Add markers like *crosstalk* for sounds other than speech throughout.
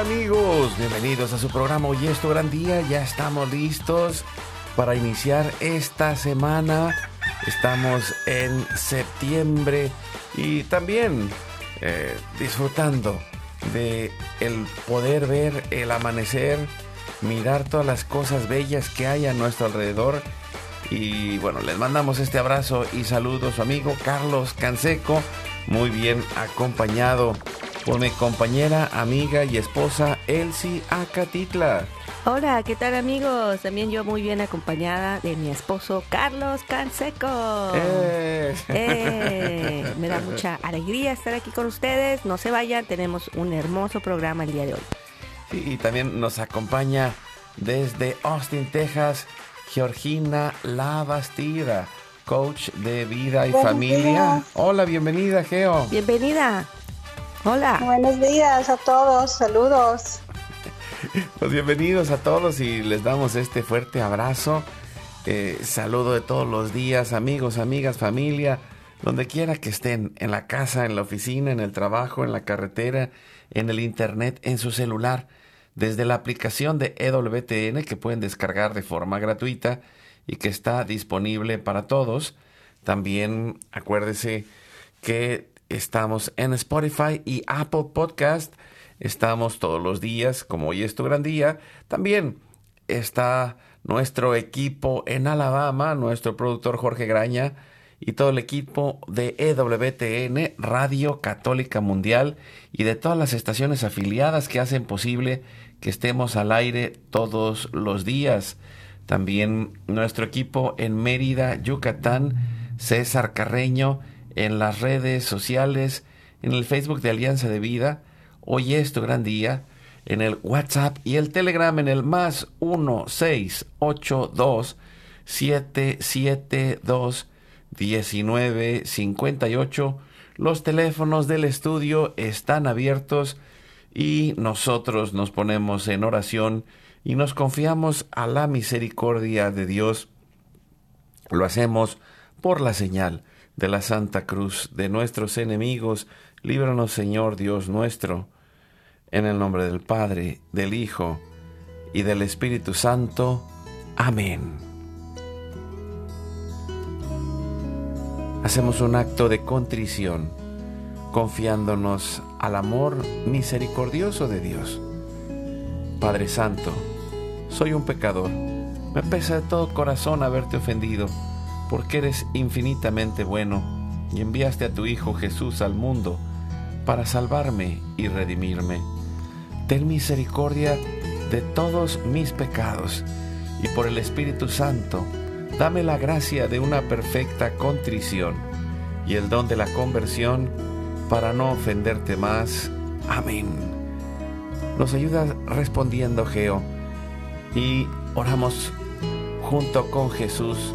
Amigos, bienvenidos a su programa Hoy es tu gran día, ya estamos listos para iniciar esta semana. Estamos en septiembre y también eh, disfrutando de el poder ver el amanecer, mirar todas las cosas bellas que hay a nuestro alrededor. Y bueno, les mandamos este abrazo y saludo a su amigo Carlos Canseco, muy bien acompañado por mi compañera, amiga y esposa Elsie Acatitla. Hola, ¿qué tal amigos? También yo muy bien acompañada de mi esposo Carlos Canseco. ¡Eh! ¡Eh! *laughs* Me da mucha alegría estar aquí con ustedes. No se vayan, tenemos un hermoso programa el día de hoy. Y también nos acompaña desde Austin, Texas, Georgina Labastida, coach de vida y familia. Hola, bienvenida, Geo. Bienvenida. Hola. Buenos días a todos, saludos. Pues bienvenidos a todos y les damos este fuerte abrazo. Eh, saludo de todos los días, amigos, amigas, familia, donde quiera que estén, en la casa, en la oficina, en el trabajo, en la carretera, en el internet, en su celular, desde la aplicación de EWTN que pueden descargar de forma gratuita y que está disponible para todos. También acuérdese que estamos en Spotify y Apple Podcast. Estamos todos los días, como hoy es tu gran día. También está nuestro equipo en Alabama, nuestro productor Jorge Graña y todo el equipo de EWTN, Radio Católica Mundial y de todas las estaciones afiliadas que hacen posible que estemos al aire todos los días. También nuestro equipo en Mérida, Yucatán, César Carreño, en las redes sociales, en el Facebook de Alianza de Vida. Hoy es tu gran día. En el WhatsApp y el Telegram en el más 1682 772 1958. Los teléfonos del estudio están abiertos y nosotros nos ponemos en oración y nos confiamos a la misericordia de Dios. Lo hacemos por la señal de la Santa Cruz de nuestros enemigos. Líbranos, Señor Dios nuestro, en el nombre del Padre, del Hijo y del Espíritu Santo. Amén. Hacemos un acto de contrición, confiándonos al amor misericordioso de Dios. Padre Santo, soy un pecador. Me pesa de todo corazón haberte ofendido, porque eres infinitamente bueno y enviaste a tu Hijo Jesús al mundo para salvarme y redimirme. Ten misericordia de todos mis pecados y por el Espíritu Santo, dame la gracia de una perfecta contrición y el don de la conversión para no ofenderte más. Amén. Nos ayuda respondiendo Geo y oramos junto con Jesús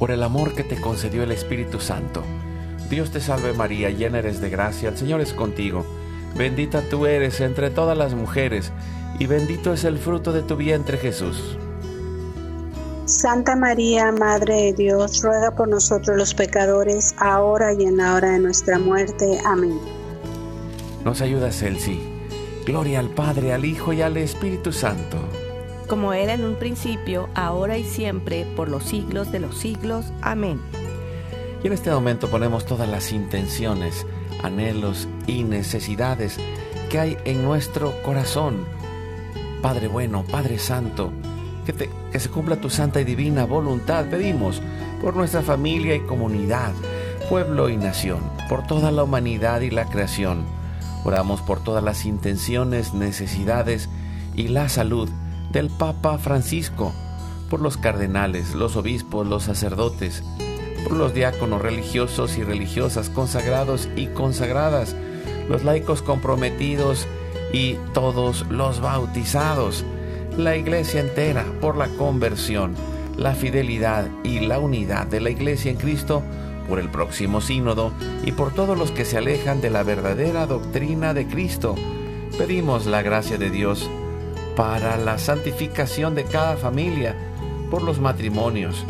Por el amor que te concedió el Espíritu Santo, Dios te salve María, llena eres de gracia, el Señor es contigo. Bendita tú eres entre todas las mujeres, y bendito es el fruto de tu vientre Jesús. Santa María, Madre de Dios, ruega por nosotros los pecadores, ahora y en la hora de nuestra muerte. Amén. Nos ayuda Celsi. Gloria al Padre, al Hijo y al Espíritu Santo. Como era en un principio, ahora y siempre, por los siglos de los siglos. Amén. Y en este momento ponemos todas las intenciones, anhelos y necesidades que hay en nuestro corazón. Padre bueno, Padre Santo, que, que, se cumpla tu santa y divina voluntad, pedimos por nuestra familia y comunidad, pueblo y nación, por toda la humanidad y la creación. Oramos por todas las intenciones, necesidades y la salud del Papa Francisco, por los cardenales, los obispos, los sacerdotes, por los diáconos religiosos y religiosas consagrados y consagradas, los laicos comprometidos y todos los bautizados, la iglesia entera por la conversión, la fidelidad y la unidad de la iglesia en Cristo, por el próximo sínodo y por todos los que se alejan de la verdadera doctrina de Cristo. Pedimos la gracia de Dios para la santificación de cada familia, por los matrimonios,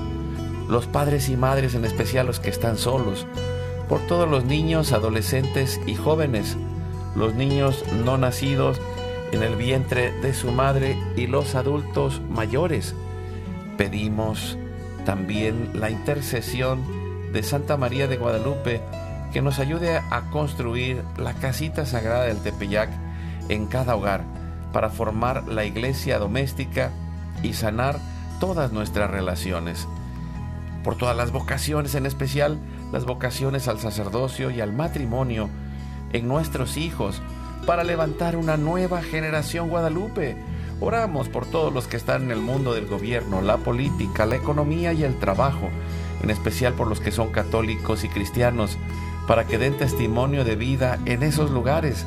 los padres y madres en especial los que están solos, por todos los niños, adolescentes y jóvenes, los niños no nacidos en el vientre de su madre y los adultos mayores. Pedimos también la intercesión de Santa María de Guadalupe que nos ayude a construir la casita sagrada del Tepeyac en cada hogar para formar la iglesia doméstica y sanar todas nuestras relaciones. Por todas las vocaciones, en especial las vocaciones al sacerdocio y al matrimonio en nuestros hijos, para levantar una nueva generación guadalupe. Oramos por todos los que están en el mundo del gobierno, la política, la economía y el trabajo, en especial por los que son católicos y cristianos, para que den testimonio de vida en esos lugares,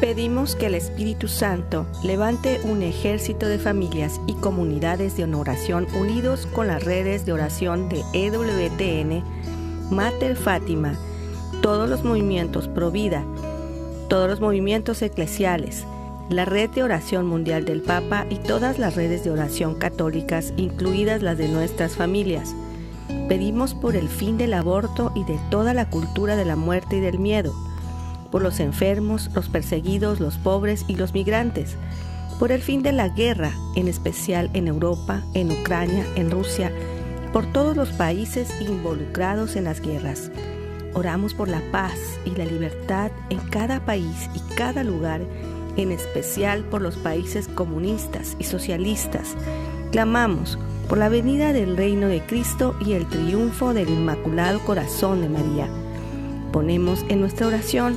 Pedimos que el Espíritu Santo levante un ejército de familias y comunidades de oración unidos con las redes de oración de EWTN, Mater Fátima, todos los movimientos Provida, todos los movimientos eclesiales, la red de oración mundial del Papa y todas las redes de oración católicas, incluidas las de nuestras familias. Pedimos por el fin del aborto y de toda la cultura de la muerte y del miedo, por los enfermos, los perseguidos, los pobres y los migrantes, por el fin de la guerra, en especial en Europa, en Ucrania, en Rusia, por todos los países involucrados en las guerras. Oramos por la paz y la libertad en cada país y cada lugar, en especial por los países comunistas y socialistas. Clamamos por la venida del reino de Cristo y el triunfo del Inmaculado Corazón de María. Ponemos en nuestra oración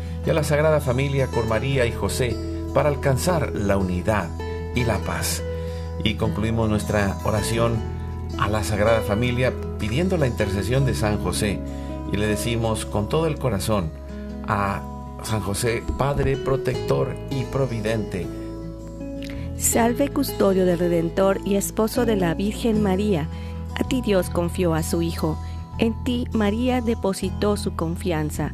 y a la Sagrada Familia con María y José para alcanzar la unidad y la paz. Y concluimos nuestra oración a la Sagrada Familia pidiendo la intercesión de San José y le decimos con todo el corazón a San José, Padre protector y providente. Salve custodio del Redentor y esposo de la Virgen María. A ti Dios confió a su Hijo. En ti María depositó su confianza.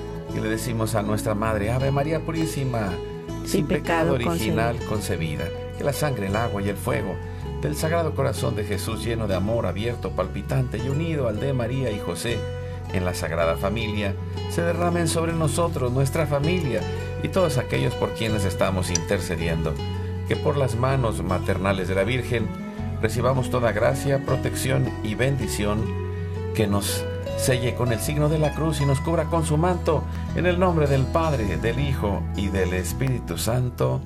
y le decimos a nuestra Madre, Ave María Purísima, sin, pecado, original concebida, que la sangre, el agua y el fuego del Sagrado Corazón de Jesús lleno de amor, abierto, palpitante y unido al de María y José, en la Sagrada Familia, se derramen sobre nosotros, nuestra familia y todos aquellos por quienes estamos intercediendo, que por las manos maternales de la Virgen recibamos toda gracia, protección y bendición, que nos selle con el signo de la cruz y nos cubra con su manto, en el nombre del Padre, del Hijo y del Espíritu Santo.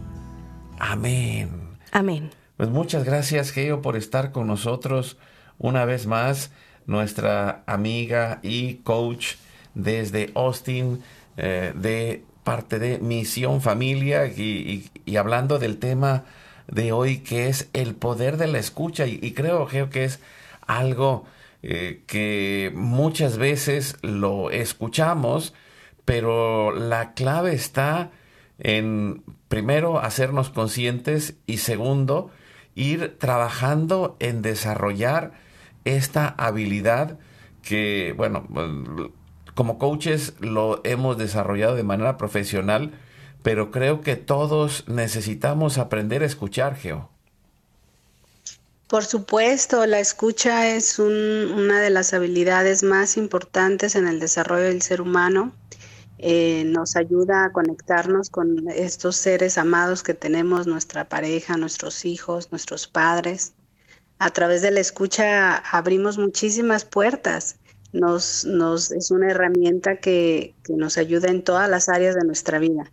Amén. Amén. Pues muchas gracias, Geo, por estar con nosotros una vez más nuestra amiga y coach desde Austin, eh, de parte de Misión Familia, y, hablando del tema de hoy que es el poder de la escucha, y, creo, que es algo eh, que muchas veces lo escuchamos, pero la clave está en, primero, hacernos conscientes y segundo, ir trabajando en desarrollar esta habilidad que, bueno, como coaches lo hemos desarrollado de manera profesional, pero creo que todos necesitamos aprender a escuchar, Geo. Por supuesto, la escucha es una de las habilidades más importantes en el desarrollo del ser humano. Eh, nos ayuda a conectarnos con estos seres amados que tenemos, nuestra pareja, nuestros hijos, nuestros padres a través de la escucha abrimos muchísimas puertas. Nos, nos, es una herramienta que, nos ayuda en todas las áreas de nuestra vida.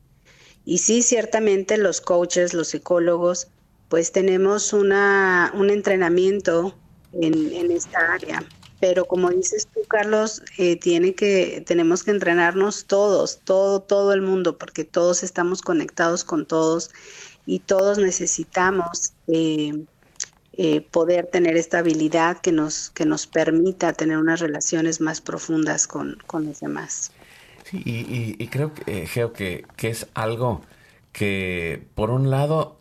Y sí, ciertamente los coaches, los psicólogos, pues tenemos una, un entrenamiento en, esta área. Pero como dices tú, Carlos, eh, tiene que, tenemos que entrenarnos todos, todo, todo el mundo, porque todos estamos conectados con todos y todos necesitamos eh, eh, poder tener esta habilidad que nos, que nos permita tener unas relaciones más profundas con, los demás. Sí, y, creo eh, que, que es algo que, por un lado,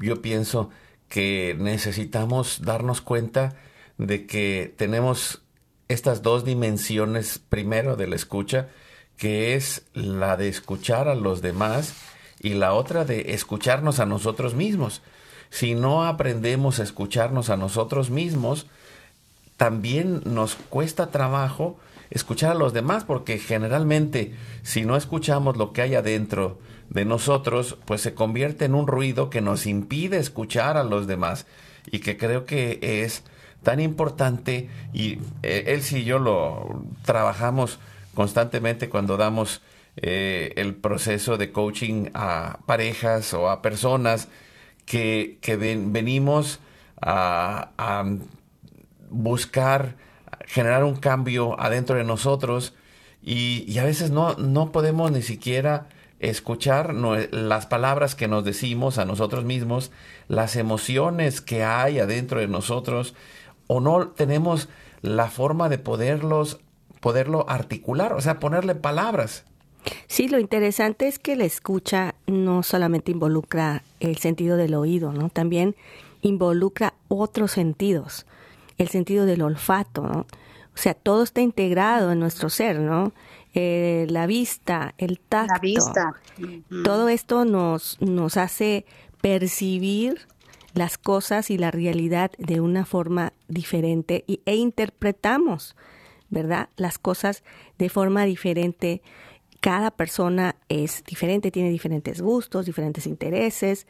yo pienso que necesitamos darnos cuenta de que tenemos estas dos dimensiones, primero de la escucha, que es la de escuchar a los demás y la otra de escucharnos a nosotros mismos. Si no aprendemos a escucharnos a nosotros mismos, también nos cuesta trabajo escuchar a los demás, porque generalmente si no escuchamos lo que hay adentro de nosotros, pues se convierte en un ruido que nos impide escuchar a los demás y que creo que es tan importante y eh, él sí y yo lo trabajamos constantemente cuando damos eh, el proceso de coaching a parejas o a personas que, venimos a, a buscar generar un cambio adentro de nosotros y, a veces no, no podemos ni siquiera escuchar las palabras que nos decimos a nosotros mismos, las emociones que hay adentro de nosotros, o no tenemos la forma de poderlos, poderlo articular, o sea, ponerle palabras. Sí, lo interesante es que la escucha no solamente involucra el sentido del oído, ¿no? También involucra otros sentidos, el sentido del olfato, ¿no? O sea, todo está integrado en nuestro ser, ¿no? Eh, la vista, el tacto. La vista. Todo esto nos, nos hace percibir las cosas y la realidad de una forma diferente y, e interpretamos, ¿verdad? Las cosas de forma diferente. Cada persona es diferente, tiene diferentes gustos, diferentes intereses.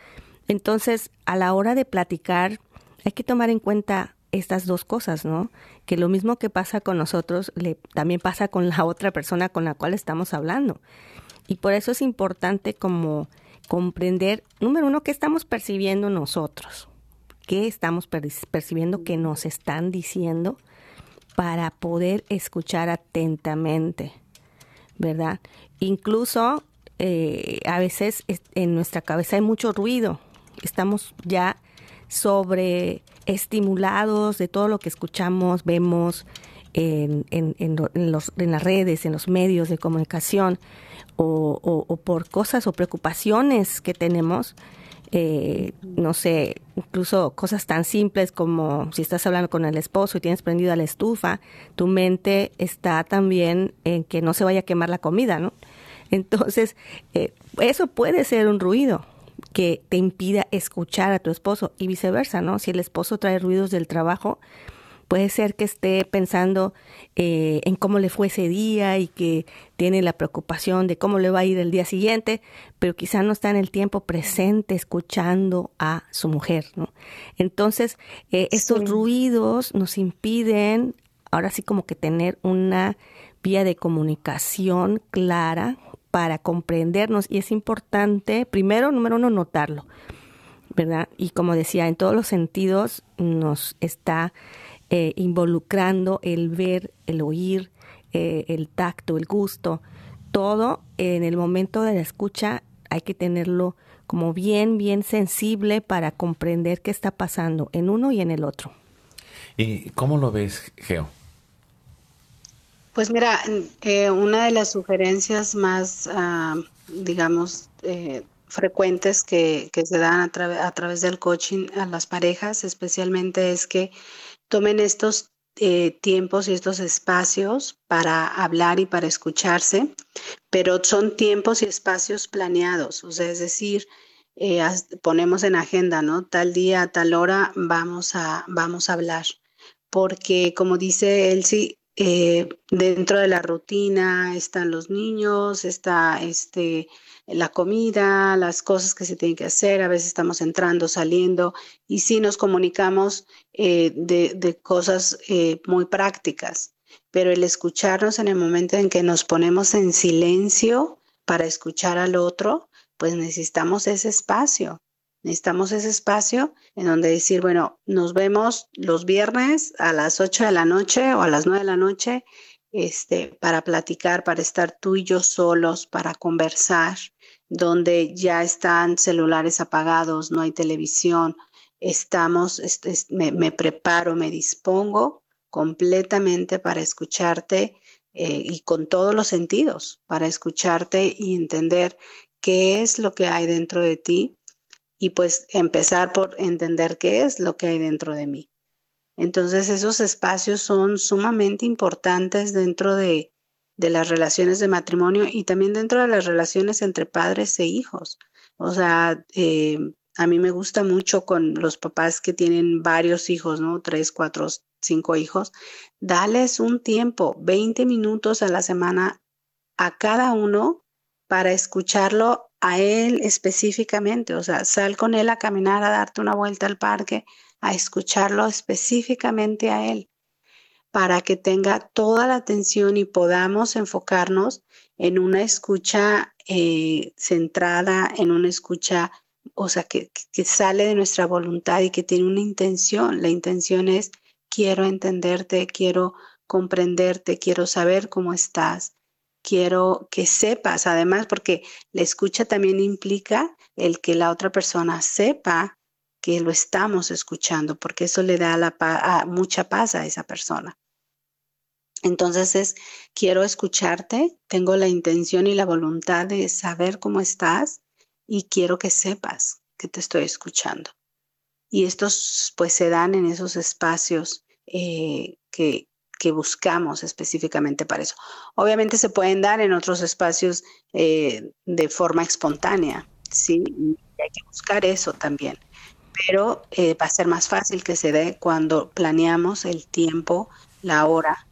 Entonces, a la hora de platicar, hay que tomar en cuenta estas dos cosas, ¿no? Que lo mismo que pasa con nosotros, le, también pasa con la otra persona con la cual estamos hablando. Y por eso es importante como comprender, número uno, qué estamos percibiendo nosotros, qué estamos percibiendo que nos están diciendo para poder escuchar atentamente, ¿verdad? Incluso eh, a veces en nuestra cabeza hay mucho ruido, estamos ya sobre estimulados de todo lo que escuchamos, vemos en, en, en, los, en las redes, en los medios de comunicación, o, o, por cosas o preocupaciones que tenemos, eh, no sé, incluso cosas tan simples como si estás hablando con el esposo y tienes prendida la estufa, tu mente está también en que no se vaya a quemar la comida, ¿no? Entonces, eh, eso puede ser un ruido, que te impida escuchar a tu esposo y viceversa, ¿no? Si el esposo trae ruidos del trabajo, puede ser que esté pensando eh, en cómo le fue ese día y que tiene la preocupación de cómo le va a ir el día siguiente, pero quizá no está en el tiempo presente escuchando a su mujer, ¿no? Entonces, eh, estos ruidos nos impiden ahora sí como que tener una vía de comunicación clara para comprendernos y es importante, primero, número uno, notarlo, ¿verdad? Y como decía, en todos los sentidos nos está eh, involucrando el ver, el oír, eh, el tacto, el gusto, todo en el momento de la escucha hay que tenerlo como bien, bien sensible para comprender qué está pasando en uno y en el otro. ¿Y cómo lo ves, Geo? Pues mira, eh, una de las sugerencias más, ah, digamos, eh, frecuentes que, se dan a, a, través del coaching a las parejas, especialmente es que tomen estos eh, tiempos y estos espacios para hablar y para escucharse, pero son tiempos y espacios planeados, o sea, es decir, ponemos en agenda, ¿no? Tal día, tal hora vamos a, vamos a hablar, porque como dice Elsie, eh, dentro de la rutina están los niños, está este, la comida, las cosas que se tienen que hacer, a veces estamos entrando, saliendo y sí nos comunicamos eh, de, cosas eh, muy prácticas, pero el escucharnos en el momento en que nos ponemos en silencio para escuchar al otro, pues necesitamos ese espacio. Necesitamos ese espacio en donde decir, bueno, nos vemos los viernes a las 8 de la noche o a las 9 de la noche este, para platicar, para estar tú y yo solos, para conversar, donde ya están celulares apagados, no hay televisión, estamos, este, me, preparo, me dispongo completamente para escucharte eh, y con todos los sentidos, para escucharte y entender qué es lo que hay dentro de ti y pues empezar por entender qué es lo que hay dentro de mí. Entonces esos espacios son sumamente importantes dentro de, las relaciones de matrimonio y también dentro de las relaciones entre padres e hijos. O sea, eh, a mí me gusta mucho con los papás que tienen varios hijos, ¿no? Tres, cuatro, cinco hijos. Dales un tiempo, 20 minutos a la semana a cada uno para escucharlo a él específicamente, o sea, sal con él a caminar, a darte una vuelta al parque, a escucharlo específicamente a él, para que tenga toda la atención y podamos enfocarnos en una escucha eh, centrada, en una escucha, o sea, que, que sale de nuestra voluntad y que tiene una intención. La intención es, quiero entenderte, quiero comprenderte, quiero saber cómo estás, quiero que sepas, además, porque la escucha también implica el que la otra persona sepa que lo estamos escuchando, porque eso le da la mucha paz a esa persona. Entonces es, quiero escucharte, tengo la intención y la voluntad de saber cómo estás y quiero que sepas que te estoy escuchando. Y estos pues se dan en esos espacios eh, que, que buscamos específicamente para eso. Obviamente se pueden dar en otros espacios eh, de forma espontánea, ¿sí? Y hay que buscar eso también. Pero eh, va a ser más fácil que se dé cuando planeamos el tiempo, la hora.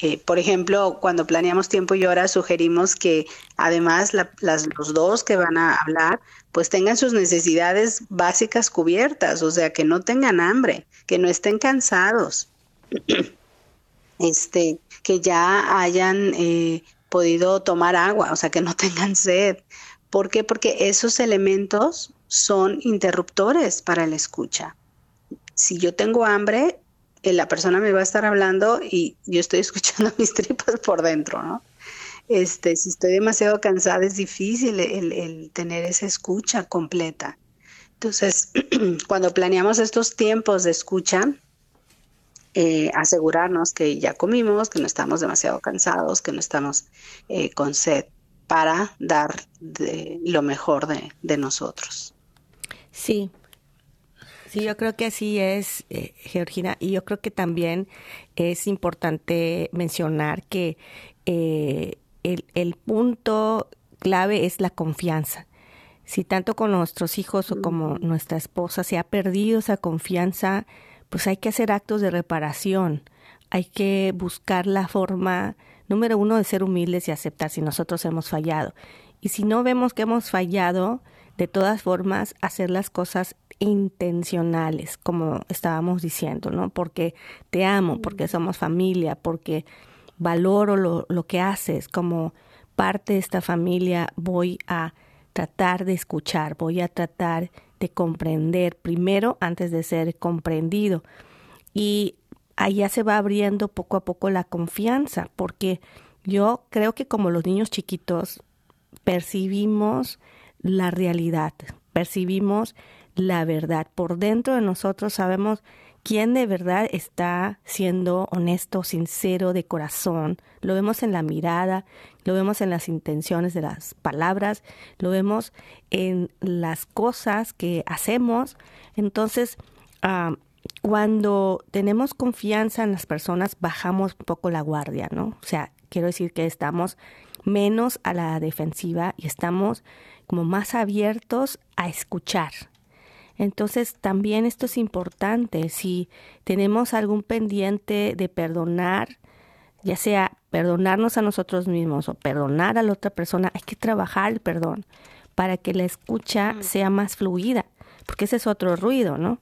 Eh, por ejemplo, cuando planeamos tiempo y hora, sugerimos que además los dos que van a hablar, pues tengan sus necesidades básicas cubiertas, o sea, que no tengan hambre, que no estén cansados. *clears throat* este, que ya hayan eh, podido tomar agua, o sea, que no *laughs* tengan sed. ¿Por qué? Porque esos elementos son interruptores para la escucha. Si yo tengo hambre, eh, la persona me va a estar hablando y yo estoy *laughs* escuchando mis tripas por dentro, ¿no? Este, si estoy demasiado cansada es difícil el, el tener esa escucha completa. Entonces, *clears throat* cuando planeamos estos tiempos de escucha, eh, asegurarnos que ya comimos, que no estamos demasiado cansados, que no estamos eh, con sed para dar lo mejor de, nosotros. Sí, Sí, yo creo que así es, eh, Georgina, y yo creo que también es importante mencionar que el, el, punto clave es la confianza. Si tanto con nuestros hijos o como nuestra esposa se ha perdido esa confianza, pues hay que hacer actos de reparación, hay que buscar la forma, número uno, de ser humildes y aceptar si nosotros hemos fallado. Y si no vemos que hemos fallado, de todas formas, hacer las cosas intencionales, como estábamos diciendo, ¿no? Porque te amo, porque somos familia, porque valoro lo, lo que haces, como parte de esta familia voy a tratar de escuchar, voy a tratar de comprender primero antes de ser comprendido. Y allá se va abriendo poco a poco la confianza, porque yo creo que como los niños chiquitos percibimos la realidad, percibimos la verdad. Por dentro de nosotros sabemos quién de verdad está siendo honesto, sincero, de corazón. Lo vemos en la mirada, lo vemos en las intenciones de las palabras, lo vemos en las cosas que hacemos. Entonces, ah, cuando tenemos confianza en las personas, bajamos un poco la guardia, ¿no? O sea, quiero decir que estamos menos a la defensiva y estamos como más abiertos a escuchar, entonces, también esto es importante. Si tenemos algún pendiente de perdonar, ya sea perdonarnos a nosotros mismos o perdonar a la otra persona, hay que trabajar el perdón para que la escucha mm. sea más fluida, porque ese es otro ruido, ¿no?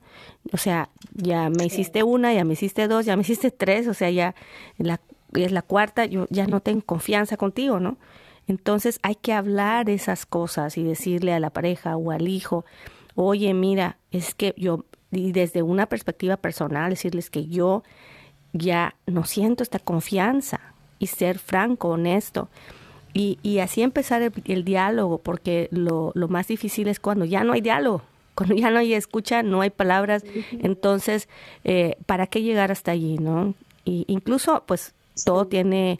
O sea, ya me hiciste una, ya me hiciste dos, ya me hiciste tres, o sea, ya la, es la cuarta, yo ya no tengo confianza contigo, ¿no? Entonces hay que hablar esas cosas y decirle a la pareja o al hijo, oye, mira, es que yo, y desde una perspectiva personal, decirles que yo ya no siento esta confianza y ser franco, honesto. Y, y así empezar el, diálogo, porque lo, lo, más difícil es cuando ya no hay diálogo, *laughs* cuando ya no hay escucha, no hay palabras. Entonces, eh, ¿para qué llegar hasta allí, no? Y incluso, pues, todo tiene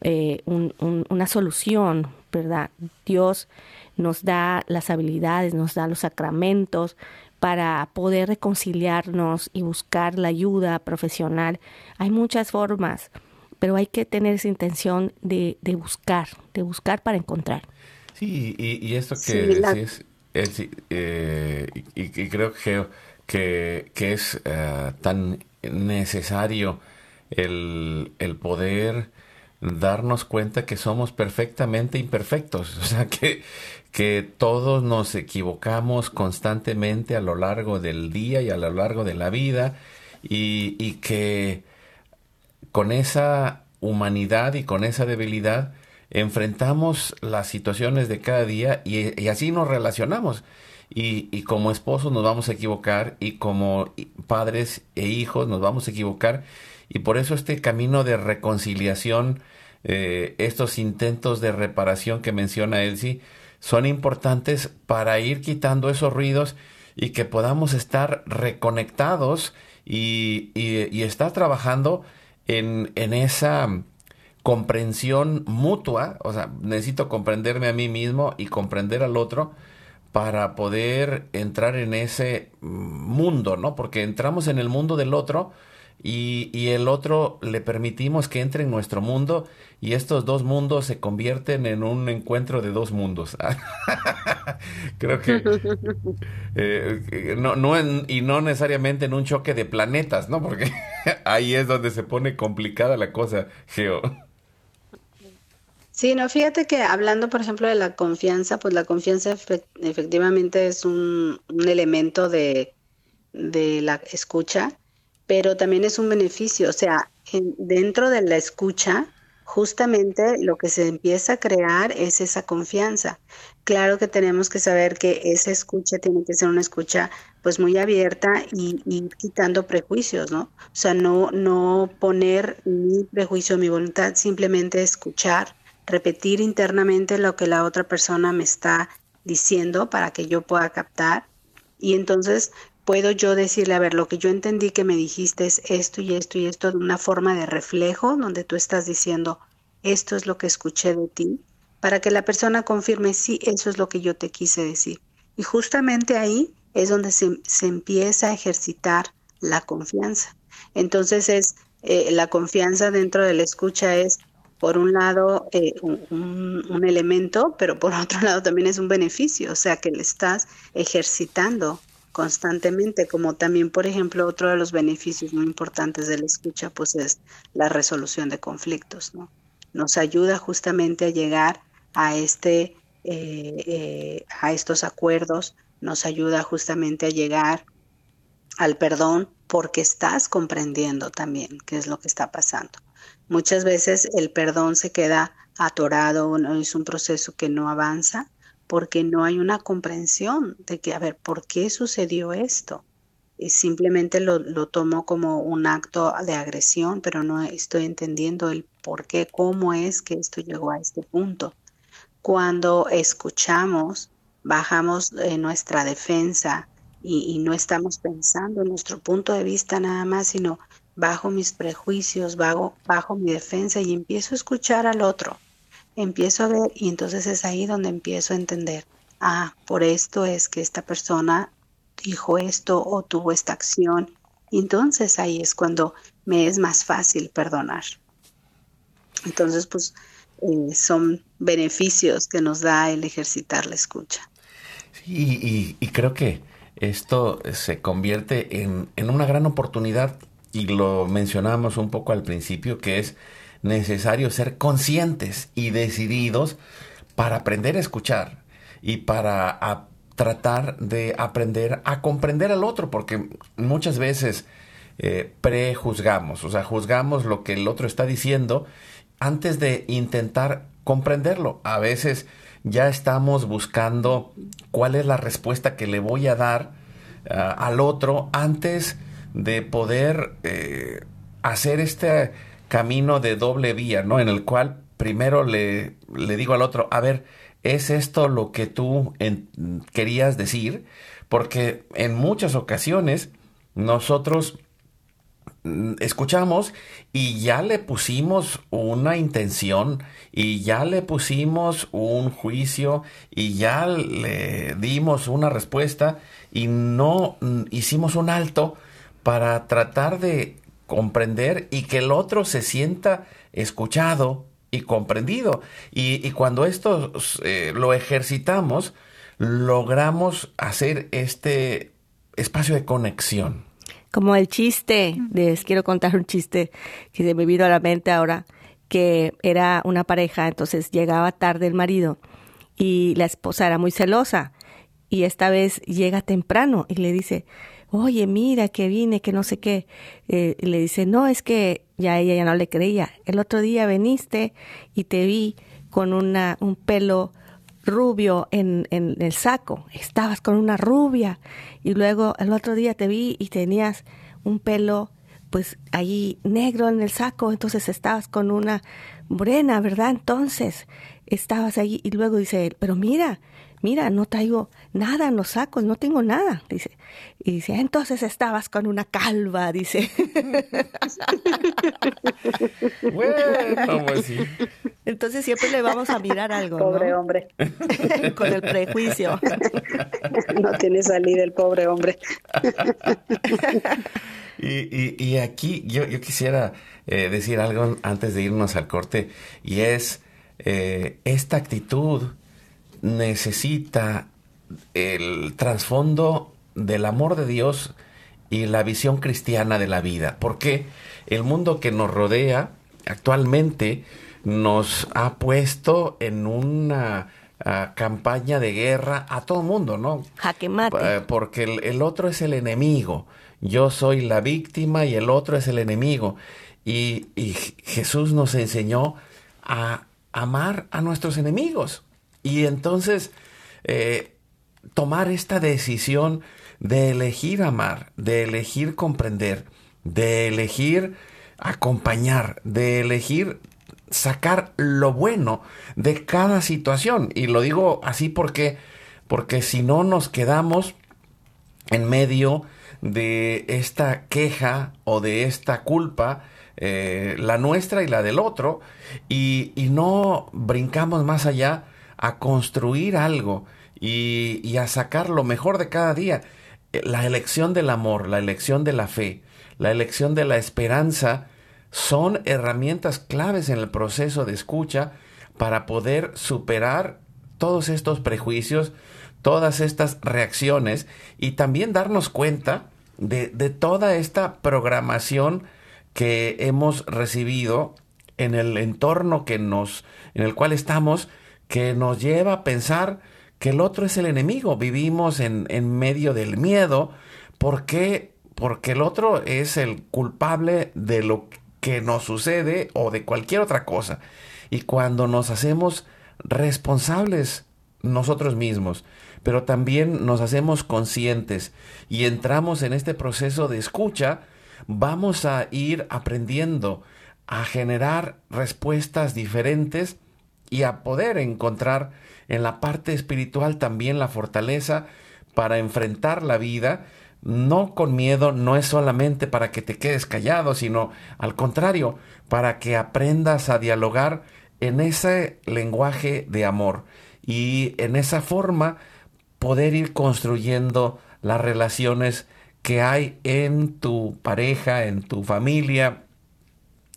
eh, una solución, ¿verdad? Dios nos da las habilidades, nos da los sacramentos para poder reconciliarnos y buscar la ayuda profesional. Hay muchas formas, pero hay que tener esa intención de, de buscar, de buscar para encontrar. Sí, y, esto que decís, eh, y, creo que, que, que es eh, tan necesario el, el poder darnos cuenta que somos perfectamente imperfectos, *laughs* o sea, que, que todos nos equivocamos constantemente a lo largo del día y a lo largo de la vida y, y que con esa humanidad y con esa debilidad enfrentamos las situaciones de cada día y, y así nos relacionamos. Y, y, como esposos nos vamos a equivocar y como padres e hijos nos vamos a equivocar y por eso este camino de reconciliación, eh, estos intentos de reparación que menciona Elsie, son importantes para ir quitando esos ruidos y que podamos estar reconectados y, y, y estar trabajando en, en esa comprensión mutua, o sea, necesito comprenderme a mí mismo y comprender al otro para poder entrar en ese mundo, ¿no? Porque entramos en el mundo del otro y, y, el otro le permitimos que entre en nuestro mundo y estos dos mundos se convierten en un encuentro de dos mundos. *laughs* Creo que *laughs* eh, no, no en, y no necesariamente en un choque de planetas, ¿no? Porque *laughs* ahí es donde se pone complicada la cosa, Geo. Sí, no, fíjate que hablando, por ejemplo, de la confianza, pues la confianza efectivamente es un, un elemento de, de la escucha pero también es un beneficio, o sea, en, dentro de la escucha, justamente lo que se empieza a crear es esa confianza. Claro que tenemos que saber que esa escucha tiene que ser una escucha pues muy abierta y, y quitando prejuicios, ¿no? O sea, no, no poner mi prejuicio, mi voluntad, simplemente escuchar, repetir internamente lo que la otra persona me está diciendo para que yo pueda captar. Y entonces puedo yo decirle, a ver, lo que yo entendí que me dijiste es esto y esto y esto de una forma de reflejo, donde tú estás diciendo, esto es lo que escuché de ti, para que la persona confirme, sí, eso es lo que yo te quise decir. Y justamente ahí es donde se, empieza a ejercitar la confianza. Entonces es eh, la confianza dentro de la escucha es, por un lado, eh, un, un, elemento, pero por *laughs* otro lado también es un beneficio, o sea que le estás ejercitando constantemente, como también, por ejemplo, otro de los beneficios muy importantes de la escucha, pues es la resolución de conflictos, ¿no? Nos ayuda justamente a llegar a este, eh, eh, a estos acuerdos, nos ayuda justamente a llegar al perdón porque estás comprendiendo también qué es lo que está pasando. Muchas veces el perdón se queda atorado, es un proceso que no avanza porque no hay una comprensión de que, a ver, ¿por qué sucedió esto? Y simplemente lo, lo tomo como un acto de agresión, pero no estoy entendiendo el por qué, cómo es que esto llegó a este punto. Cuando escuchamos, bajamos nuestra defensa y, y no estamos pensando en nuestro punto de vista nada más, sino bajo mis prejuicios, bajo, bajo mi defensa y empiezo a escuchar al otro empiezo a ver y entonces es ahí donde empiezo a entender, ah, por esto es que esta persona dijo esto o tuvo esta acción. Entonces ahí es cuando me es más fácil perdonar. Entonces, pues eh, son beneficios que nos da el ejercitar la escucha. Sí, y, creo que esto se convierte en, en una gran oportunidad y lo mencionamos un poco al principio, que es necesario ser conscientes y decididos para aprender a escuchar y para tratar de aprender a comprender al otro, porque muchas veces eh, prejuzgamos, o sea, juzgamos lo que el otro está diciendo antes de intentar comprenderlo. A veces ya estamos buscando cuál es la respuesta que le voy a dar uh, al otro antes de poder eh, hacer este camino de doble vía, ¿no? En el cual primero le, le digo al otro, a ver, ¿es esto lo que tú en, querías decir? Porque en muchas ocasiones nosotros mm, escuchamos y ya le pusimos una intención y ya le pusimos un juicio y ya le dimos una respuesta y no mm, hicimos un alto para tratar de comprender y que el otro se sienta escuchado y comprendido. Y, y cuando esto eh, lo ejercitamos, logramos hacer este espacio de conexión. Como el chiste, les quiero contar un chiste que se me vino a la mente ahora, que era una pareja, entonces llegaba tarde el marido y la esposa era muy celosa y esta vez llega temprano y le dice, oye, mira que vine, que no sé qué. Eh, le dice, no, es que ya ella ya no le creía. El otro día viniste y te vi con una, un pelo rubio en, en el saco. Estabas con una rubia. Y luego el otro día te vi y tenías un pelo pues ahí negro en el saco, entonces estabas con una morena, ¿verdad? Entonces estabas ahí y luego dice pero mira, mira, no traigo nada en los sacos, no tengo nada, dice. Y dice, entonces estabas con una calva, dice. *laughs* bueno, pues sí. Entonces siempre le vamos a mirar algo. Pobre hombre. *laughs* con el prejuicio. *laughs* no tiene salida el pobre hombre. y, y, aquí yo, yo quisiera eh, decir algo antes de irnos al corte, y es eh, esta actitud necesita el trasfondo del amor de Dios y la visión cristiana de la vida, porque el mundo que nos rodea actualmente nos ha puesto en una ah, campaña de guerra a todo mundo, ¿no? Jaque mate. Eh, porque el, otro es el enemigo. Yo soy la víctima y el otro es el enemigo. Y, y Jesús nos enseñó a amar a nuestros enemigos. Y entonces, eh, tomar esta decisión de elegir amar, de elegir comprender, de elegir acompañar, de elegir sacar lo bueno de cada situación. Y lo digo así porque, porque si no nos quedamos en medio de esta queja o de esta culpa, eh, la nuestra y la del otro, y, y no brincamos más allá a construir algo y, a sacar lo mejor de cada día. Eh, la elección del amor, la elección de la fe, la elección de la esperanza son herramientas claves en el proceso de escucha para poder superar todos estos prejuicios, todas estas reacciones y también darnos cuenta de, de toda esta programación que hemos recibido en el entorno que nos, en el cual estamos, que nos lleva a pensar que el otro es el enemigo. Vivimos en, en medio del miedo. ¿Por qué? Porque el otro es el culpable de lo que nos sucede o de cualquier otra cosa. Y cuando nos hacemos responsables nosotros mismos, pero también nos hacemos conscientes y entramos en este proceso de escucha, vamos a ir aprendiendo a generar respuestas diferentes y a poder encontrar en la parte espiritual también la fortaleza para enfrentar la vida, no con miedo, no es solamente para que te quedes callado, sino al contrario, para que aprendas a dialogar en ese lenguaje de amor y en esa forma poder ir construyendo las relaciones que hay en tu pareja, en tu familia,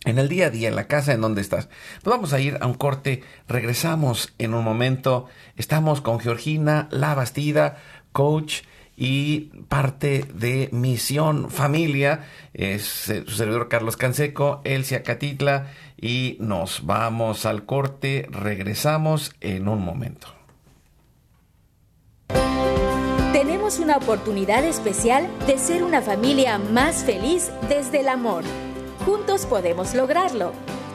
en el día a día, en la casa en donde estás. Pues vamos a ir a un corte, regresamos en un momento. Estamos con Georgina La Bastida, coach y parte de Misión Familia. Es eh, su servidor Carlos Canseco, Elsia Catitla y nos vamos al corte. Regresamos en un momento. Tenemos una oportunidad especial de ser una familia más feliz desde el amor. Juntos podemos lograrlo.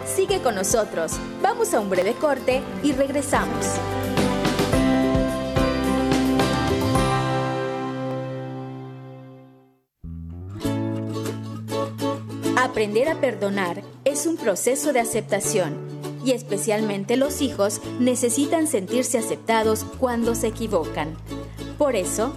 Sigue con nosotros. Vamos a un breve corte y regresamos. Aprender a perdonar es un proceso de aceptación y especialmente los hijos necesitan sentirse aceptados cuando se equivocan. Por eso,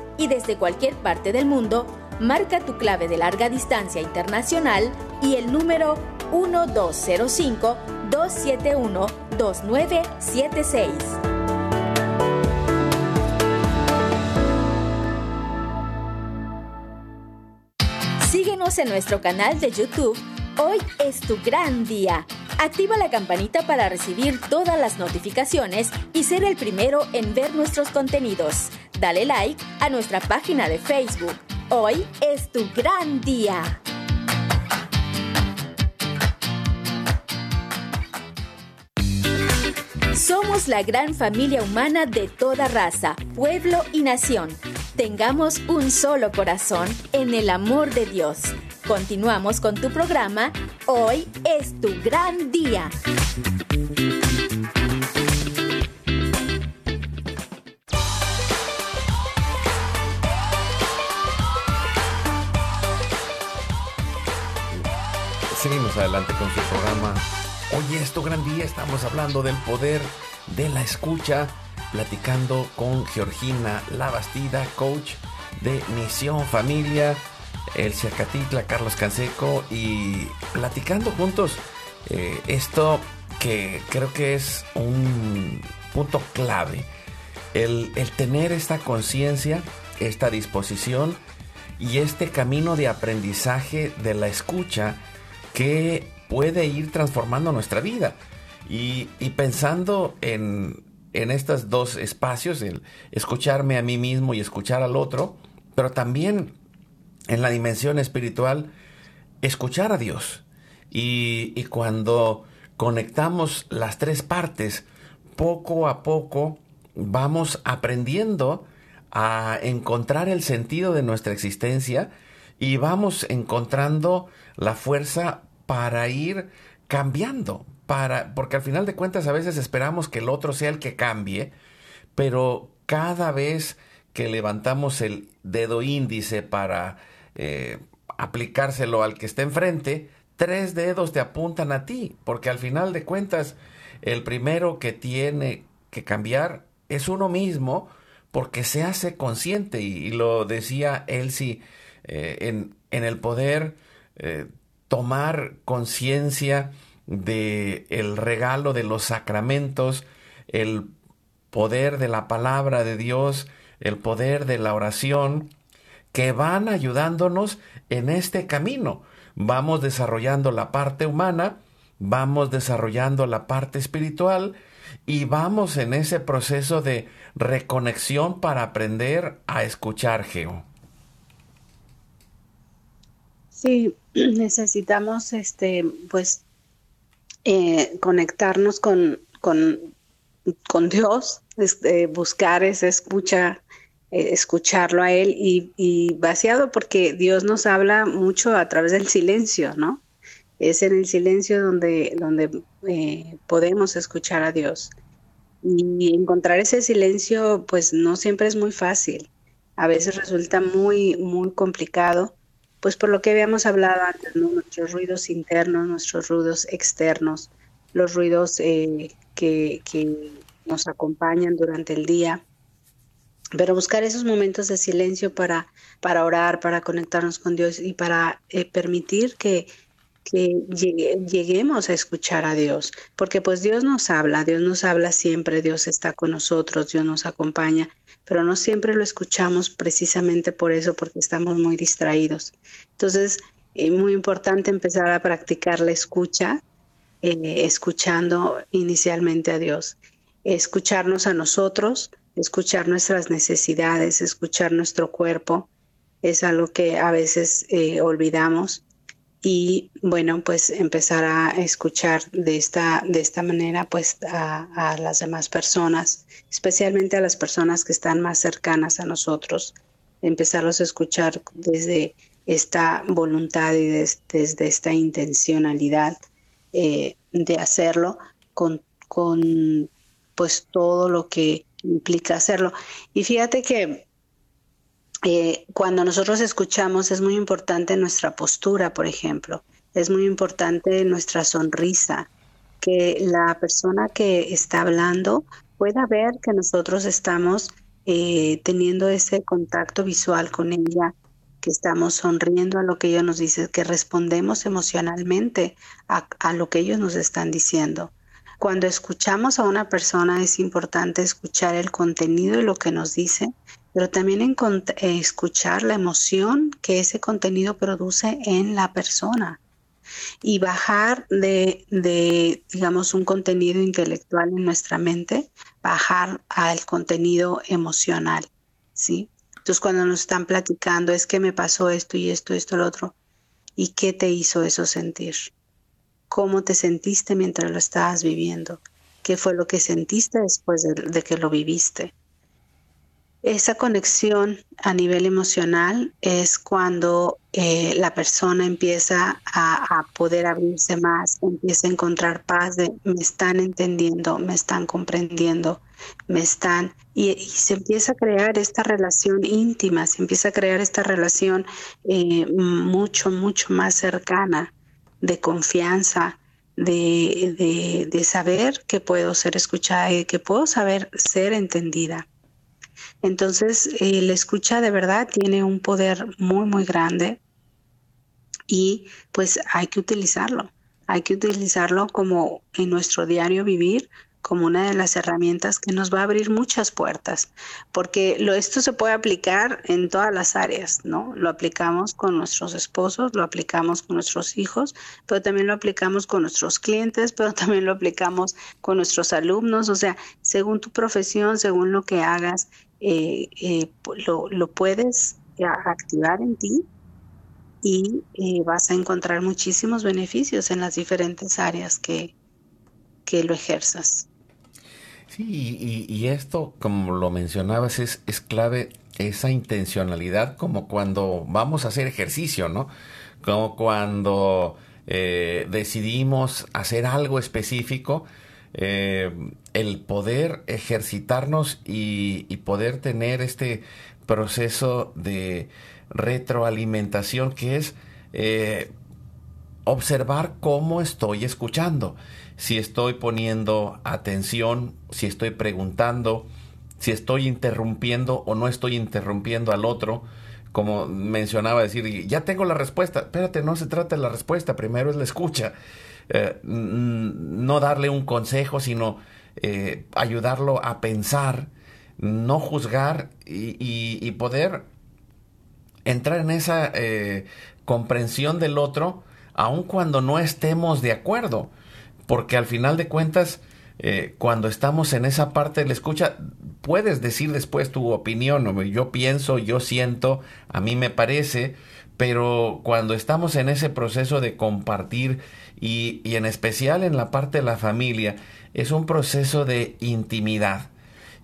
y desde cualquier parte del mundo, marca tu clave de larga distancia internacional y el número 1205-271-2976. Síguenos en nuestro canal de YouTube. Hoy es tu gran día. Activa la campanita para recibir todas las notificaciones y ser el primero en ver nuestros contenidos. Dale like a nuestra página de Facebook. Hoy es tu gran día. Somos la gran familia humana de toda raza, pueblo y nación. Tengamos un solo corazón en el amor de Dios. Continuamos con tu programa. Hoy es tu gran día. Seguimos adelante con su programa. Hoy es tu gran día. Estamos hablando del poder de la escucha, platicando con Georgina Labastida, coach de Misión Familia, el Catitla, Carlos Canseco y platicando juntos eh, esto que creo que es un punto clave, el, el tener esta conciencia, esta disposición y este camino de aprendizaje de la escucha que puede ir transformando nuestra vida. Y, y pensando en, en estos dos espacios, el escucharme a mí mismo y escuchar al otro, pero también en la dimensión espiritual, escuchar a Dios. Y, cuando conectamos las tres partes, poco a poco vamos aprendiendo a encontrar el sentido de nuestra existencia y vamos encontrando la fuerza para ir cambiando, para porque al final de cuentas a veces esperamos que el otro sea el que cambie, pero cada vez que levantamos el dedo índice para eh, aplicárselo al que está enfrente, tres dedos te apuntan a ti, porque al final de cuentas el primero que tiene que cambiar es uno mismo, porque se hace consciente, y, lo decía Elsie, eh, en, el poder eh, tomar conciencia de el regalo de los sacramentos, el poder de la palabra de Dios, el poder de la oración, que van ayudándonos en este camino. Vamos desarrollando la parte humana, vamos desarrollando la parte espiritual y vamos en ese proceso de reconexión para aprender a escuchar Geo. Sí, *clears throat* necesitamos este pues eh, conectarnos con, con, con Dios, este, buscar esa escucha eh, escucharlo a Él y, vaciado porque Dios nos habla mucho a través del silencio, ¿no? Es en el silencio donde, donde eh, podemos escuchar a Dios. Y encontrar ese silencio, pues no siempre es muy fácil. A veces resulta muy, muy complicado, pues por lo que habíamos hablado antes, nuestros ruidos internos, nuestros ruidos externos, los ruidos eh, que, que nos acompañan durante el día pero buscar esos momentos de silencio para, para orar, para conectarnos con Dios y para eh, permitir que, que lleguemos a escuchar a Dios, porque pues Dios nos habla, Dios nos habla siempre, Dios está con nosotros, Dios nos acompaña, pero no siempre lo escuchamos precisamente por eso, porque estamos muy distraídos. Entonces, es muy importante empezar a practicar la escucha, eh, escuchando inicialmente a Dios, escucharnos a nosotros, escuchar nuestras necesidades, escuchar nuestro cuerpo, es algo que a veces eh, olvidamos. Y bueno, pues empezar a escuchar de esta, de esta manera pues a, las demás personas, especialmente a las personas que están más cercanas a nosotros, empezarlos a escuchar desde esta voluntad y desde esta intencionalidad eh, de hacerlo con, con pues todo lo que implica hacerlo. Y fíjate que eh, cuando nosotros escuchamos es muy importante nuestra postura, por ejemplo, es muy importante nuestra sonrisa, que la persona que está hablando pueda ver que nosotros estamos eh, teniendo ese contacto visual con ella que estamos sonriendo a lo que ellos nos dicen, que respondemos emocionalmente a lo que ellos nos están diciendo. Cuando escuchamos a una persona es importante escuchar el contenido y lo que nos dice, pero también eh, escuchar la emoción que ese contenido produce en la persona y bajar de, digamos, un contenido intelectual en nuestra mente, bajar al contenido emocional, ¿sí? Entonces, cuando nos están platicando, es que me pasó esto y esto, esto, lo otro, ¿y qué te hizo eso sentir? ¿Cómo te sentiste mientras lo estabas viviendo? ¿Qué fue lo que sentiste después de que lo viviste? Esa conexión a nivel emocional es cuando eh, la persona empieza a, poder abrirse más, empieza a encontrar paz de me están entendiendo, me están comprendiendo, me están... Y, se empieza a crear esta relación íntima, se empieza a crear esta relación eh, mucho, mucho más cercana de confianza, de, de, saber que puedo ser escuchada y que puedo saber ser entendida. Entonces, eh, la escucha de verdad tiene un poder muy, muy grande y pues hay que utilizarlo. Hay que utilizarlo como en nuestro diario vivir, como una de las herramientas que nos va a abrir muchas puertas, porque esto se puede aplicar en todas las áreas, ¿no? Lo aplicamos con nuestros esposos, lo aplicamos con nuestros hijos, pero también lo aplicamos con nuestros clientes, *laughs* pero también lo aplicamos con nuestros alumnos, o sea, según tu profesión, según lo que hagas, eh, eh, lo, lo, puedes activar en ti y eh, vas a encontrar muchísimos beneficios en las diferentes áreas que, que lo ejerzas. Sí, y, esto, como lo mencionabas, es, es clave esa intencionalidad, como cuando vamos a hacer ejercicio, ¿no? Como cuando decidimos hacer algo específico, eh, el poder ejercitarnos y, poder tener este proceso de retroalimentación que es eh, observar cómo estoy escuchando, si estoy poniendo atención, si estoy preguntando, si estoy interrumpiendo o no estoy interrumpiendo al otro, como mencionaba decir, ya tengo la respuesta, espérate, no se trata de la respuesta, primero es la escucha. Eh, no darle un consejo, sino eh, ayudarlo a pensar, no juzgar y, poder entrar en esa eh, comprensión del otro, aun cuando no estemos de acuerdo, porque al final de cuentas, cuando estamos en esa parte de la escucha, puedes decir después tu opinión, yo pienso, yo siento, a mí me parece, pero cuando estamos en ese proceso de compartir y, en especial en la parte de la familia, es un proceso de intimidad.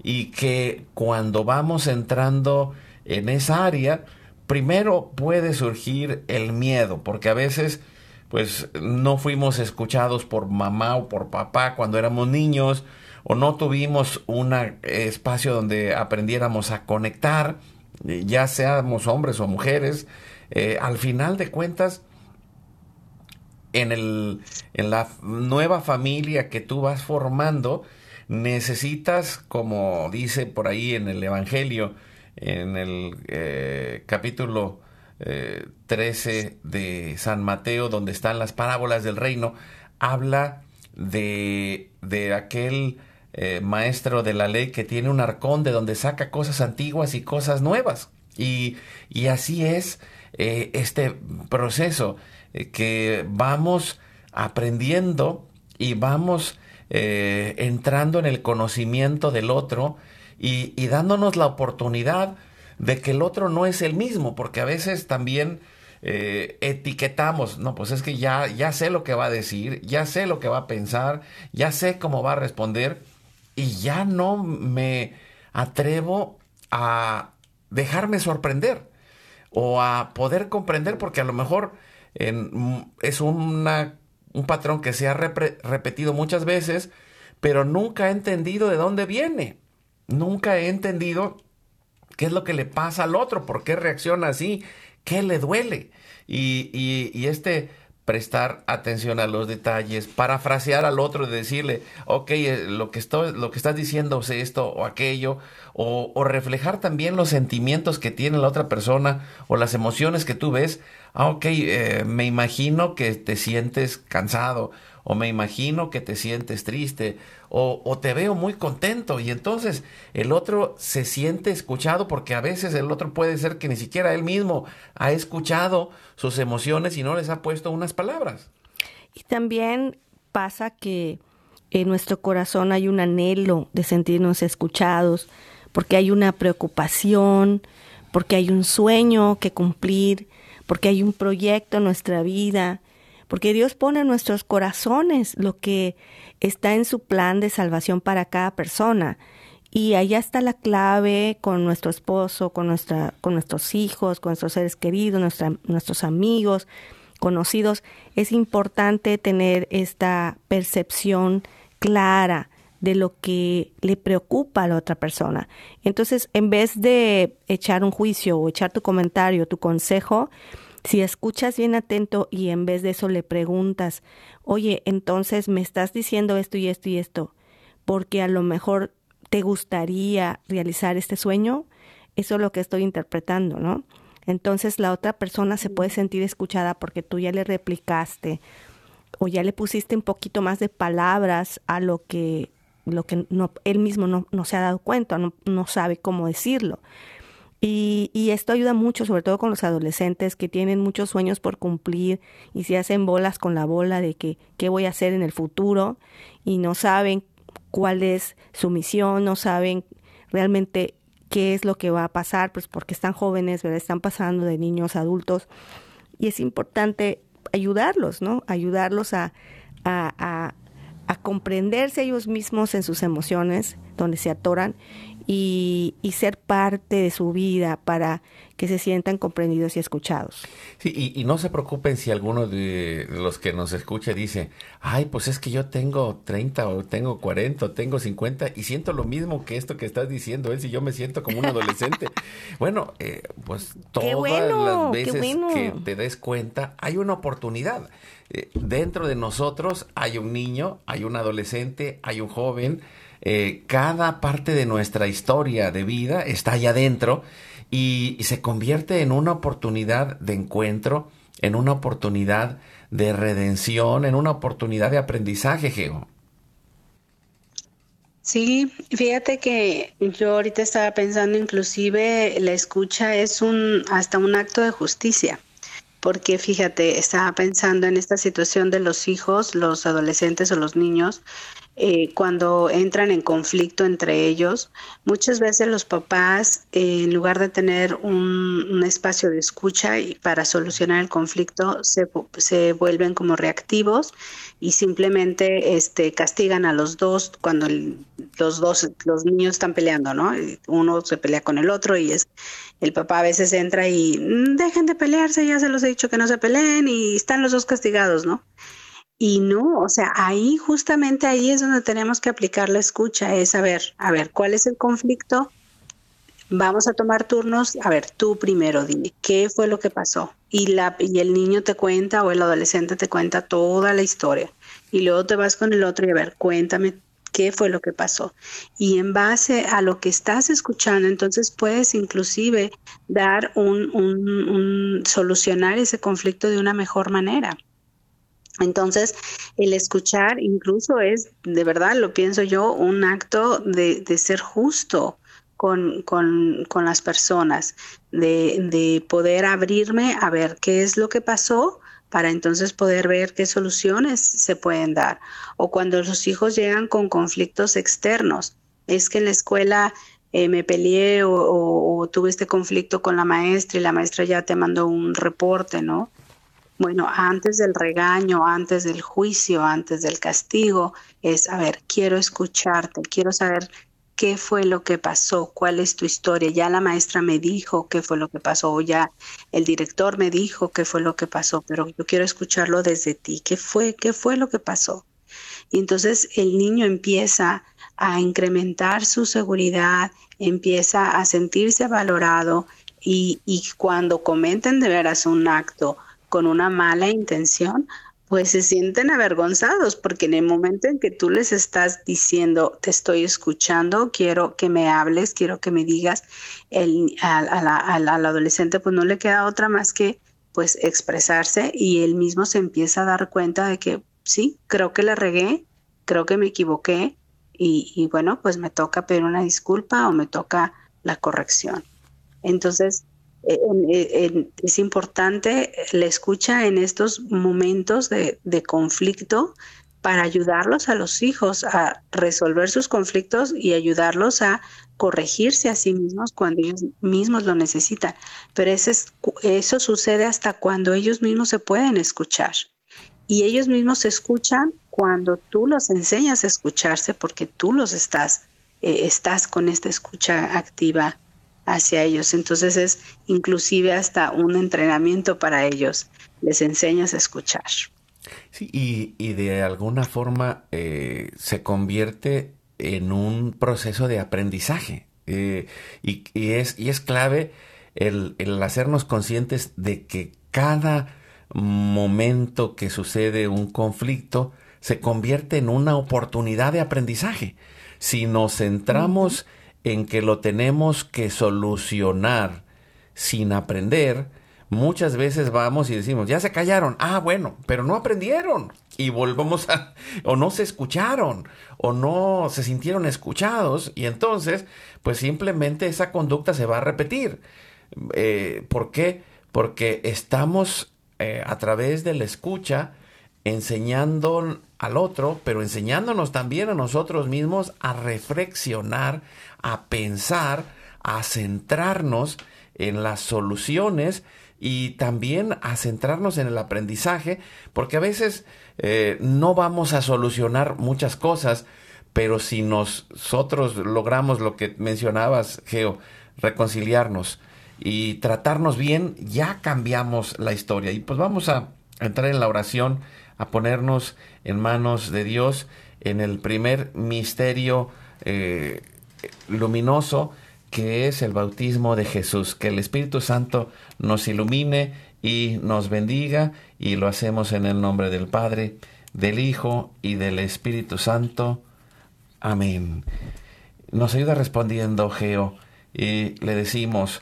Y que cuando vamos entrando en esa área, primero puede surgir el miedo, porque a veces pues no fuimos escuchados por mamá o por papá cuando éramos niños, o no tuvimos un espacio donde aprendiéramos a conectar, ya seamos hombres o mujeres, eh, al final de cuentas, en, el, en la nueva familia que tú vas formando, necesitas, como dice por ahí en el Evangelio, en el eh, capítulo 13 eh, de San Mateo, donde están las parábolas del reino, habla de, de aquel eh, maestro de la ley que tiene un arcón de donde saca cosas antiguas y cosas nuevas. Y, y así es este proceso. Eh, que vamos aprendiendo y vamos eh, entrando en el conocimiento del otro y, dándonos la oportunidad de que el otro no es el mismo, porque a veces también eh, etiquetamos, no, pues es que ya, ya sé lo que va a decir, ya sé lo que va a pensar, ya sé cómo va a responder y ya no me atrevo a dejarme sorprender o a poder comprender porque a lo mejor es una, un patrón que se ha repetido muchas veces, pero nunca he entendido de dónde viene. Nunca he entendido qué es lo que le pasa al otro, por qué reacciona así, qué le duele. Y, y, este prestar atención a los detalles, parafrasear al otro y decirle, ok, eh, lo que, estoy, lo que estás diciendo es esto o aquello, o, o, reflejar también los sentimientos que tiene la otra persona o las emociones que tú ves. Ah, ok, eh, me imagino que te sientes cansado, o me imagino que te sientes triste, o, te veo muy contento, y entonces el otro se siente escuchado porque a veces el otro puede ser que ni siquiera él mismo ha escuchado sus emociones y no les ha puesto unas palabras. Y también pasa que en nuestro corazón hay un anhelo de sentirnos escuchados, porque hay una preocupación, porque hay un sueño que cumplir, porque hay un proyecto en nuestra vida, porque Dios pone en nuestros corazones lo que está en su plan de salvación para cada persona. Y allá está la clave con nuestro esposo, con, nuestra, con nuestros hijos, con nuestros seres queridos, nuestros amigos, conocidos. Es importante tener esta percepción clara de lo que le preocupa a la otra persona. Entonces, en vez de echar un juicio o echar tu comentario, tu consejo, si escuchas bien atento y en vez de eso le preguntas, oye, entonces me estás diciendo esto y esto y esto, porque a lo mejor te gustaría realizar este sueño, eso es lo que estoy interpretando, ¿no? Entonces la otra persona se puede sentir escuchada porque tú ya le replicaste o ya le pusiste un poquito más de palabras a lo que, lo que no, él mismo no, no se ha dado cuenta, no, no sabe cómo decirlo. Y, y, esto ayuda mucho, sobre todo con los adolescentes que tienen muchos sueños por cumplir y se hacen bolas con la bola de que qué voy a hacer en el futuro y no saben cuál es su misión, no saben realmente qué es lo que va a pasar, pues porque están jóvenes. Están pasando de niños a adultos y es importante ayudarlos, ¿no? Ayudarlos a, a, a comprenderse ellos mismos en sus emociones, donde se atoran y, y, ser parte de su vida para que se sientan comprendidos y escuchados. Sí, y, y no se preocupen si alguno de los que nos escucha dice, ay, pues es que yo tengo 30 o tengo 40 o tengo 50 y siento lo mismo que esto que estás diciendo, es si yo me siento como un adolescente. *laughs* bueno, eh, pues todas bueno, las veces bueno. que te des cuenta, hay una oportunidad. Eh, dentro de nosotros hay un niño, hay un adolescente, hay un joven, eh, cada parte de nuestra historia de vida está allá adentro y, y, se convierte en una oportunidad de encuentro, en una oportunidad de redención, en una oportunidad de aprendizaje, Geo. Sí, fíjate que yo ahorita estaba pensando, inclusive la escucha es un hasta un acto de justicia porque fíjate, estaba pensando en esta situación de los hijos, los adolescentes o los niños, eh, cuando entran en conflicto entre ellos, muchas veces los papás, eh, en lugar de tener un, espacio de escucha y para solucionar el conflicto, se, se vuelven como reactivos y simplemente este, castigan a los dos cuando los dos, los niños están peleando, ¿no? Uno se pelea con el otro y es el papá a veces entra y mm, dejen de pelearse, ya se los he dicho que no se peleen y están los dos castigados, ¿no? Y no, o sea, ahí justamente ahí es donde tenemos que aplicar la escucha, es a ver, a ver, ¿cuál es el conflicto? Vamos a tomar turnos, a ver, tú primero dime, ¿qué fue lo que pasó? Y, la, y el niño te cuenta o el adolescente te cuenta toda la historia. Y luego te vas con el otro y a ver, cuéntame qué fue lo que pasó. Y en base a lo que estás escuchando, entonces puedes inclusive dar un, un, solucionar ese conflicto de una mejor manera. Entonces, el escuchar incluso es, de verdad, lo pienso yo, un acto de, de ser justo con, con, con las personas, de, de, poder abrirme a ver qué es lo que pasó para entonces poder ver qué soluciones se pueden dar. O cuando los hijos llegan con conflictos externos, es que en la escuela eh, me peleé o, o, o tuve este conflicto con la maestra y la maestra ya te mandó un reporte, ¿no? Bueno, antes del regaño, antes del juicio, antes del castigo, es, a ver, quiero escucharte, quiero saber qué fue lo que pasó, cuál es tu historia. Ya la maestra me dijo qué fue lo que pasó, o ya el director me dijo qué fue lo que pasó, pero yo quiero escucharlo desde ti. ¿Qué fue? ¿Qué fue lo que pasó? Y entonces el niño empieza a incrementar su seguridad, empieza a sentirse valorado y, y cuando comenten de veras un acto con una mala intención, pues se sienten avergonzados porque en el momento en que tú les estás diciendo, te estoy escuchando, quiero que me hables, quiero que me digas, el, al, adolescente pues no le queda otra más que pues expresarse y él mismo se empieza a dar cuenta de que sí, creo que le regué, creo que me equivoqué y, y bueno, pues me toca pedir una disculpa o me toca la corrección. Entonces, es importante la escucha en estos momentos de, conflicto para ayudarlos a los hijos a resolver sus conflictos y ayudarlos a corregirse a sí mismos cuando ellos mismos lo necesitan. Pero eso, eso sucede hasta cuando ellos mismos se pueden escuchar. Y ellos mismos se escuchan cuando tú los enseñas a escucharse porque tú los estás, eh, estás con esta escucha activa hacia ellos. Entonces es inclusive hasta un entrenamiento para ellos. Les enseñas a escuchar. Sí, y, de alguna forma eh, se convierte en un proceso de aprendizaje. Eh, y, es, y es clave el, el hacernos conscientes de que cada momento que sucede un conflicto se convierte en una oportunidad de aprendizaje. Si nos centramos en que lo tenemos que solucionar sin aprender, muchas veces vamos y decimos, ya se callaron, ah, bueno, pero no aprendieron. Y volvemos a, o no se escucharon, o no se sintieron escuchados, y entonces, pues simplemente esa conducta se va a repetir. Eh, ¿Por qué? Porque estamos eh, a través de la escucha enseñando al otro, pero enseñándonos también a nosotros mismos a reflexionar, a pensar, a centrarnos en las soluciones y también a centrarnos en el aprendizaje, porque a veces eh, no vamos a solucionar muchas cosas, pero si nosotros logramos lo que mencionabas, Geo, reconciliarnos y tratarnos bien, ya cambiamos la historia. Y pues vamos a entrar en la oración, a ponernos en manos de Dios en el primer misterio eh, luminoso que es el bautismo de Jesús. Que el Espíritu Santo nos ilumine y nos bendiga y lo hacemos en el nombre del Padre, del Hijo y del Espíritu Santo. Amén. Nos ayuda respondiendo Geo y le decimos,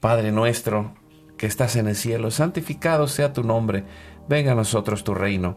Padre nuestro, que estás en el cielo, santificado sea tu nombre, venga a nosotros tu reino,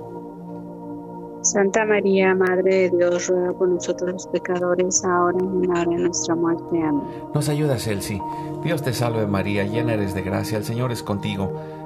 Santa María, Madre de Dios, ruega por nosotros los pecadores, ahora y en la hora de nuestra muerte. Amén. Nos ayuda, Celsi. Dios te salve María, llena eres de gracia, el Señor es contigo.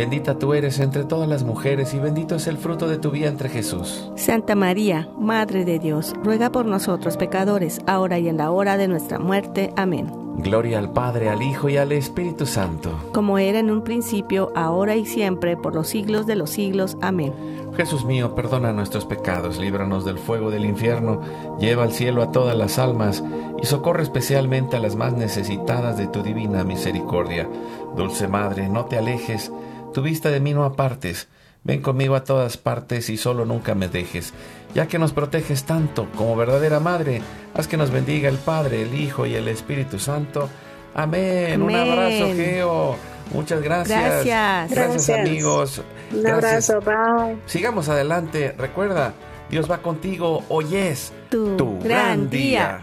Bendita tú eres entre todas las mujeres y bendito es el fruto de tu vientre Jesús. Santa María, Madre de Dios, ruega por nosotros pecadores, ahora y en la hora de nuestra muerte. Amén. Gloria al Padre, al Hijo y al Espíritu Santo. Como era en un principio, ahora y siempre, por los siglos de los siglos. Amén. Jesús mío, perdona nuestros pecados, líbranos del fuego del infierno, lleva al cielo a todas las almas y socorre especialmente a las más necesitadas de tu divina misericordia. Dulce Madre, no te alejes tu vista de mí no apartes. Ven conmigo a todas partes y solo nunca me dejes. Ya que nos proteges tanto como verdadera madre, haz que nos bendiga el Padre, el Hijo y el Espíritu Santo. Amén. Un abrazo, Geo. Muchas gracias. Gracias. Gracias, amigos. Un abrazo, bye. Sigamos adelante. Recuerda, Dios va contigo. Hoy es tu, gran día.